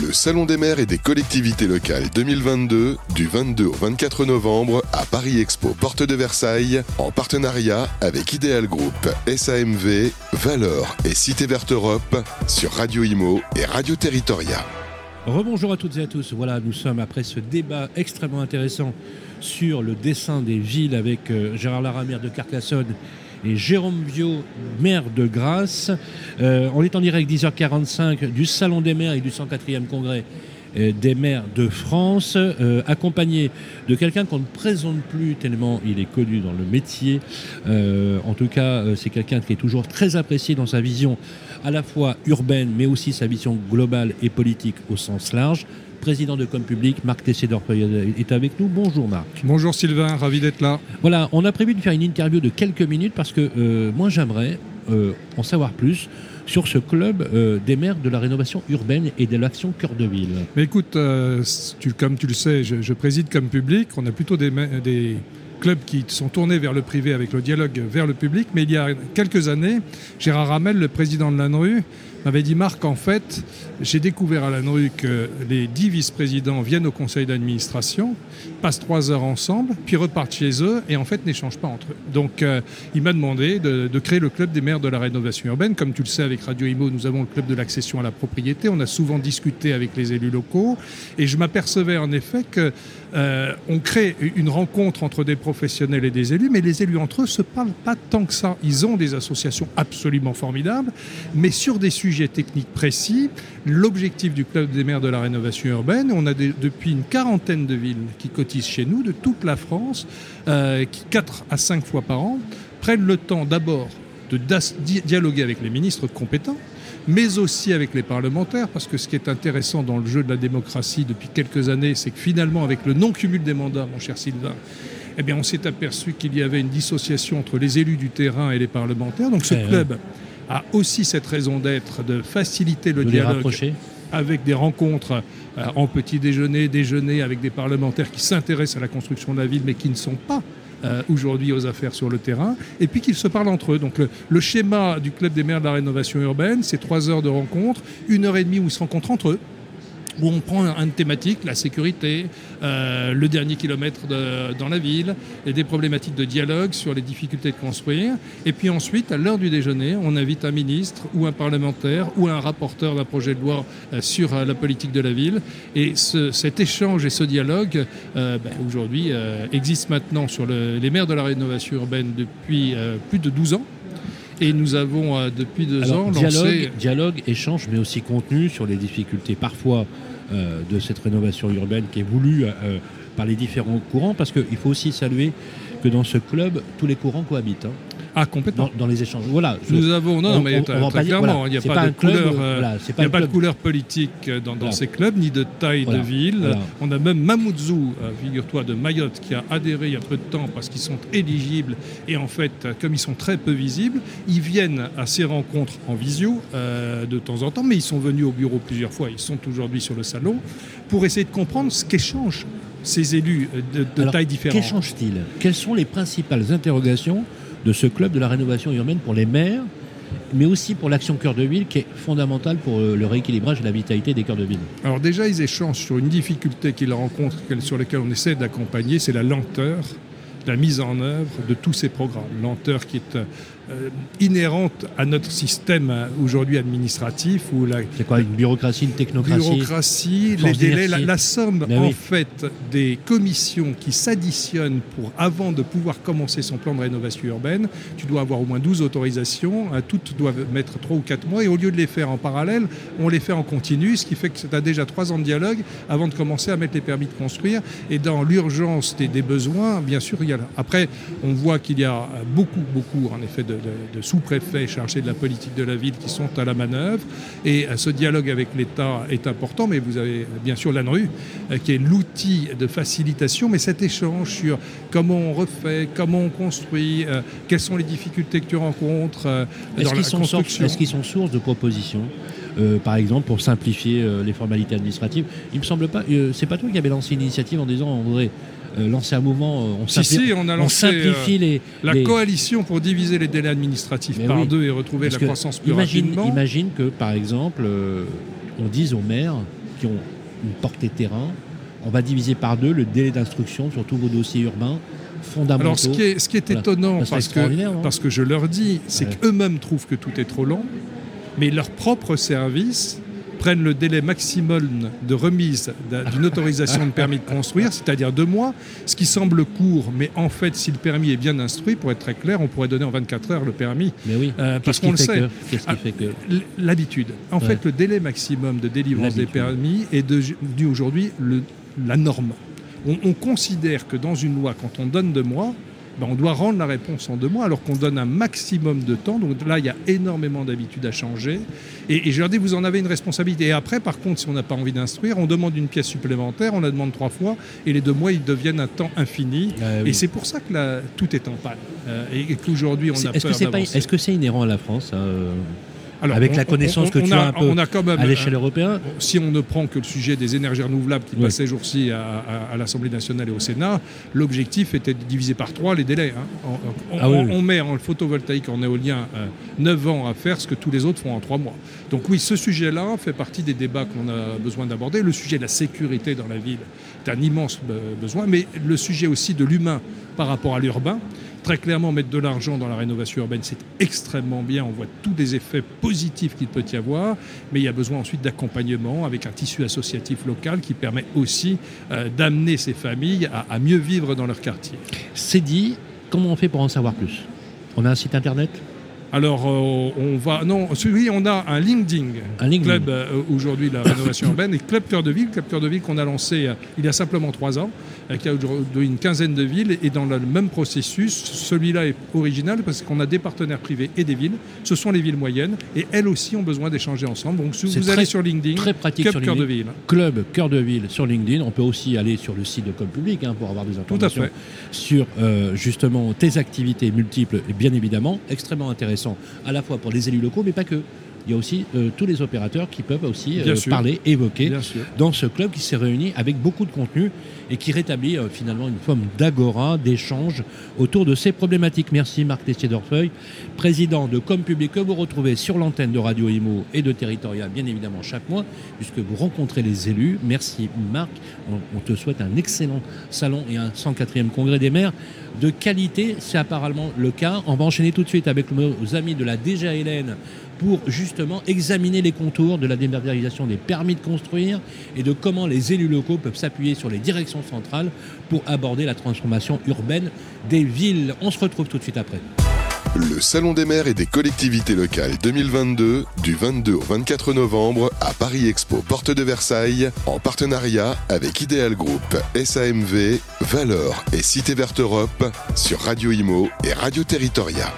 Le Salon des maires et des collectivités locales 2022 du 22 au 24 novembre à Paris Expo Porte de Versailles en partenariat avec Ideal Group, SAMV, Valor et Cité Verte Europe sur Radio Imo et Radio Territoria. Rebonjour à toutes et à tous. Voilà, nous sommes après ce débat extrêmement intéressant sur le dessin des villes avec euh, Gérard Laramère de Carcassonne et Jérôme Viau, maire de Grasse. Euh, on est en direct 10h45 du Salon des maires et du 104e congrès des maires de France, euh, accompagné de quelqu'un qu'on ne présente plus tellement il est connu dans le métier. en tout cas, c'est quelqu'un qui est toujours très apprécié dans sa vision à la fois urbaine, mais aussi sa vision globale et politique au sens large président de Com Public, Marc Tessé-Dorfeuille est avec nous. Bonjour Marc. Bonjour Sylvain, ravi d'être là. Voilà, on a prévu de faire une interview de quelques minutes parce que euh, moi j'aimerais euh, en savoir plus sur ce club euh, des maires de la rénovation urbaine et de l'action cœur de ville. Mais écoute, tu, comme tu le sais, je, préside comme public. On a plutôt des, des, clubs qui sont tournés vers le privé avec le dialogue vers le public. Mais il y a quelques années, Gérard Ramel, le président de l'ANRU, m'avait dit Marc, en fait, j'ai découvert à la NRU que les dix vice-présidents viennent au conseil d'administration, passent trois heures ensemble, puis repartent chez eux et en fait n'échangent pas entre eux. Donc euh, il m'a demandé de, créer le club des maires de la rénovation urbaine. Comme tu le sais, avec Radio Imo, nous avons le club de l'accession à la propriété. On a souvent discuté avec les élus locaux et je m'apercevais en effet que euh, on crée une rencontre entre des professionnels et des élus, mais les élus entre eux se parlent pas tant que ça. Ils ont des associations absolument formidables, mais sur des sujets techniques précis, l'objectif du Club des maires de la rénovation urbaine. On a depuis une quarantaine de villes qui cotisent chez nous, de toute la France, euh, qui 4 à 5 fois par an prennent le temps d'abord de dialoguer avec les ministres compétents, mais aussi avec les parlementaires, parce que ce qui est intéressant dans le jeu de la démocratie depuis quelques années, c'est que finalement, avec le non-cumul des mandats, mon cher Sylvain, eh bien, on s'est aperçu qu'il y avait une dissociation entre les élus du terrain et les parlementaires. Donc ce club a aussi cette raison d'être de faciliter le dialogue avec des rencontres euh, en petit déjeuner, déjeuner avec des parlementaires qui s'intéressent à la construction de la ville mais qui ne sont pas euh, aujourd'hui aux affaires sur le terrain, et puis qu'ils se parlent entre eux. Donc le, schéma du Club des maires de la rénovation urbaine, c'est trois heures de rencontre, une heure et demie où ils se rencontrent entre eux où on prend une thématique, la sécurité, euh, le dernier kilomètre dans la ville, et des problématiques de dialogue sur les difficultés de construire. Et puis ensuite, à l'heure du déjeuner, on invite un ministre ou un parlementaire ou un rapporteur d'un projet de loi euh, sur euh, la politique de la ville. Et cet échange et ce dialogue, ben, aujourd'hui, existe maintenant sur les maires de la rénovation urbaine depuis plus de 12 ans. Et nous avons euh, depuis deux ans lancé... Dialogue, échange, mais aussi contenu sur les difficultés parfois euh, de cette rénovation urbaine qui est voulue euh, par les différents courants, parce qu'il faut aussi saluer que dans ce club, tous les courants cohabitent. Hein. Ah, complètement. Dans, les échanges. Voilà. Nous avons, non, mais très clairement, il n'y a pas, de couleur, euh, a pas de couleur politique euh, dans, ces clubs, ni de taille de ville. On a même Mamoudzou, euh, figure-toi, de Mayotte, qui a adhéré il y a peu de temps parce qu'ils sont éligibles. Et en fait, comme ils sont très peu visibles, ils viennent à ces rencontres en visio de temps en temps, mais ils sont venus au bureau plusieurs fois. Ils sont aujourd'hui sur le salon pour essayer de comprendre ce qu'échangent ces élus de, taille différente. Qu'échangent-ils? Quelles sont les principales interrogations de ce club de la rénovation urbaine pour les maires, mais aussi pour l'action cœur de ville qui est fondamentale pour euh, le rééquilibrage et la vitalité des cœurs de ville. Alors déjà, ils échangent sur une difficulté qu'ils rencontrent, sur laquelle on essaie d'accompagner, c'est la lenteur, la mise en œuvre de tous ces programmes. Lenteur qui est euh, inhérente à notre système euh, aujourd'hui administratif. C'est quoi, une bureaucratie, une technocratie Bureaucratie, les délais, la, somme en fait des commissions qui s'additionnent pour, avant de pouvoir commencer son plan de rénovation urbaine, tu dois avoir au moins 12 autorisations, euh, toutes doivent mettre 3 ou 4 mois, et au lieu de les faire en parallèle, on les fait en continu, ce qui fait que tu as déjà 3 ans de dialogue avant de commencer à mettre les permis de construire. Et dans l'urgence des, des, besoins, bien sûr, il y a là. Après, on voit qu'il y a beaucoup, beaucoup, en effet, de de, sous-préfets chargés de la politique de la ville qui sont à la manœuvre. Et euh, ce dialogue avec l'État est important, mais vous avez bien sûr l'ANRU, euh, qui est l'outil de facilitation, mais cet échange sur comment on refait, comment on construit, euh, quelles sont les difficultés que tu rencontres dans la construction. Est-ce qu'ils sont source de propositions? Par exemple, pour simplifier les formalités administratives. Il me semble pas, c'est pas toi qui avais lancé une initiative en disant on voudrait euh, lancer un mouvement, euh, on, si, on, a lancé, simplifie euh, les, la coalition pour diviser les délais administratifs par deux et retrouver la croissance plus imagine, rapidement. Imagine que, par exemple, on dise aux maires qui ont une portée terrain, on va diviser par deux le délai d'instruction sur tous vos dossiers urbains fondamentaux. Alors, ce qui est, ce qui est étonnant, serait parce que, parce je leur dis, c'est Ouais. qu'eux-mêmes trouvent que tout est trop long, mais leurs propres services prennent le délai maximum de remise d'un- d'une autorisation de permis de construire, c'est-à-dire deux mois, ce qui semble court, mais en fait, si le permis est bien instruit, pour être très clair, on pourrait donner en 24 heures le permis. Mais oui, Euh, parce qu'on le sait. que Qu'est-ce qui Ah, fait que L- L'habitude. En Ouais. fait, le délai maximum de délivrance des permis est devenu aujourd'hui la norme. On, on considère que dans une loi, quand on donne deux mois, ben, on doit rendre la réponse en deux mois, alors qu'on donne un maximum de temps. Donc là, il y a énormément d'habitudes à changer. Et, et je leur dis, vous en avez une responsabilité. Et après, par contre, si on n'a pas envie d'instruire, on demande une pièce supplémentaire, on la demande trois fois, et les deux mois, ils deviennent un temps infini. Ah oui. Et c'est pour ça que là, tout est en panne. Euh, et, et qu'aujourd'hui, on C'est- a Est-ce que peur c'est pas, d'avancer. est-ce que c'est inhérent à la France hein, euh, Alors, avec on- la connaissance on- que tu a, as un peu on a quand même à l'échelle un- européenne si on ne prend que le sujet des énergies renouvelables qui Oui. passait jour-ci à, à- à l'Assemblée nationale et au Sénat, l'objectif était de diviser par trois les délais. hein. On, Ah oui, on- oui. met en photovoltaïque, en éolien, euh, 9 ans à faire ce que tous les autres font en 3 mois. Donc oui, ce sujet-là fait partie des débats qu'on a besoin d'aborder. Le sujet de la sécurité dans la ville est un immense be- besoin, mais le sujet aussi de l'humain par rapport à l'urbain. Très clairement, mettre de l'argent dans la rénovation urbaine, c'est extrêmement bien. On voit tous les effets positifs qu'il peut y avoir, mais il y a besoin ensuite d'accompagnement avec un tissu associatif local qui permet aussi euh, d'amener ces familles à, à mieux vivre dans leur quartier. C'est dit, comment on fait pour en savoir plus? On a un site internet? Alors, euh, on va. Non, celui, on a un LinkedIn. Un LinkedIn. Club, euh, aujourd'hui, la rénovation urbaine, et Club Cœur de Ville. Club Cœur de Ville qu'on a lancé euh, il y a simplement trois ans, qui a aujourd'hui une quinzaine de villes. Et dans le même processus, celui-là est original parce qu'on a des partenaires privés et des villes. Ce sont les villes moyennes. Et elles aussi ont besoin d'échanger ensemble. Donc, si vous très- allez sur LinkedIn, Très pratique Club Cœur de. Ville. Club Cœur de Ville sur LinkedIn. On peut aussi aller sur le site de Com Public hein, pour avoir des à informations fait. sur justement tes activités multiples et bien évidemment extrêmement à la fois pour les élus locaux mais pas que. Il y a aussi euh, tous les opérateurs qui peuvent aussi euh, parler, évoquer dans ce club qui s'est réuni avec beaucoup de contenu et qui rétablit euh, finalement une forme d'agora, d'échange autour de ces problématiques. Merci Marc Tessier d'Orfeuille, président de Com Public que vous retrouvez sur l'antenne de Radio Imo et de Territorial bien évidemment chaque mois puisque vous rencontrez les élus. Merci Marc, on, on te souhaite un excellent salon et un 104e congrès des maires de qualité, c'est apparemment le cas. On va enchaîner tout de suite avec nos amis de la DGALN pour justement examiner les contours de la dématérialisation des permis de construire et de comment les élus locaux peuvent s'appuyer sur les directions centrales pour aborder la transformation urbaine des villes. On se retrouve tout de suite après. Le Salon des maires et des collectivités locales 2022 du 22 au 24 novembre à Paris Expo Porte de Versailles en partenariat avec Ideal Group, SAMV, Valeur et Cité Verte Europe sur Radio Imo et Radio Territoria.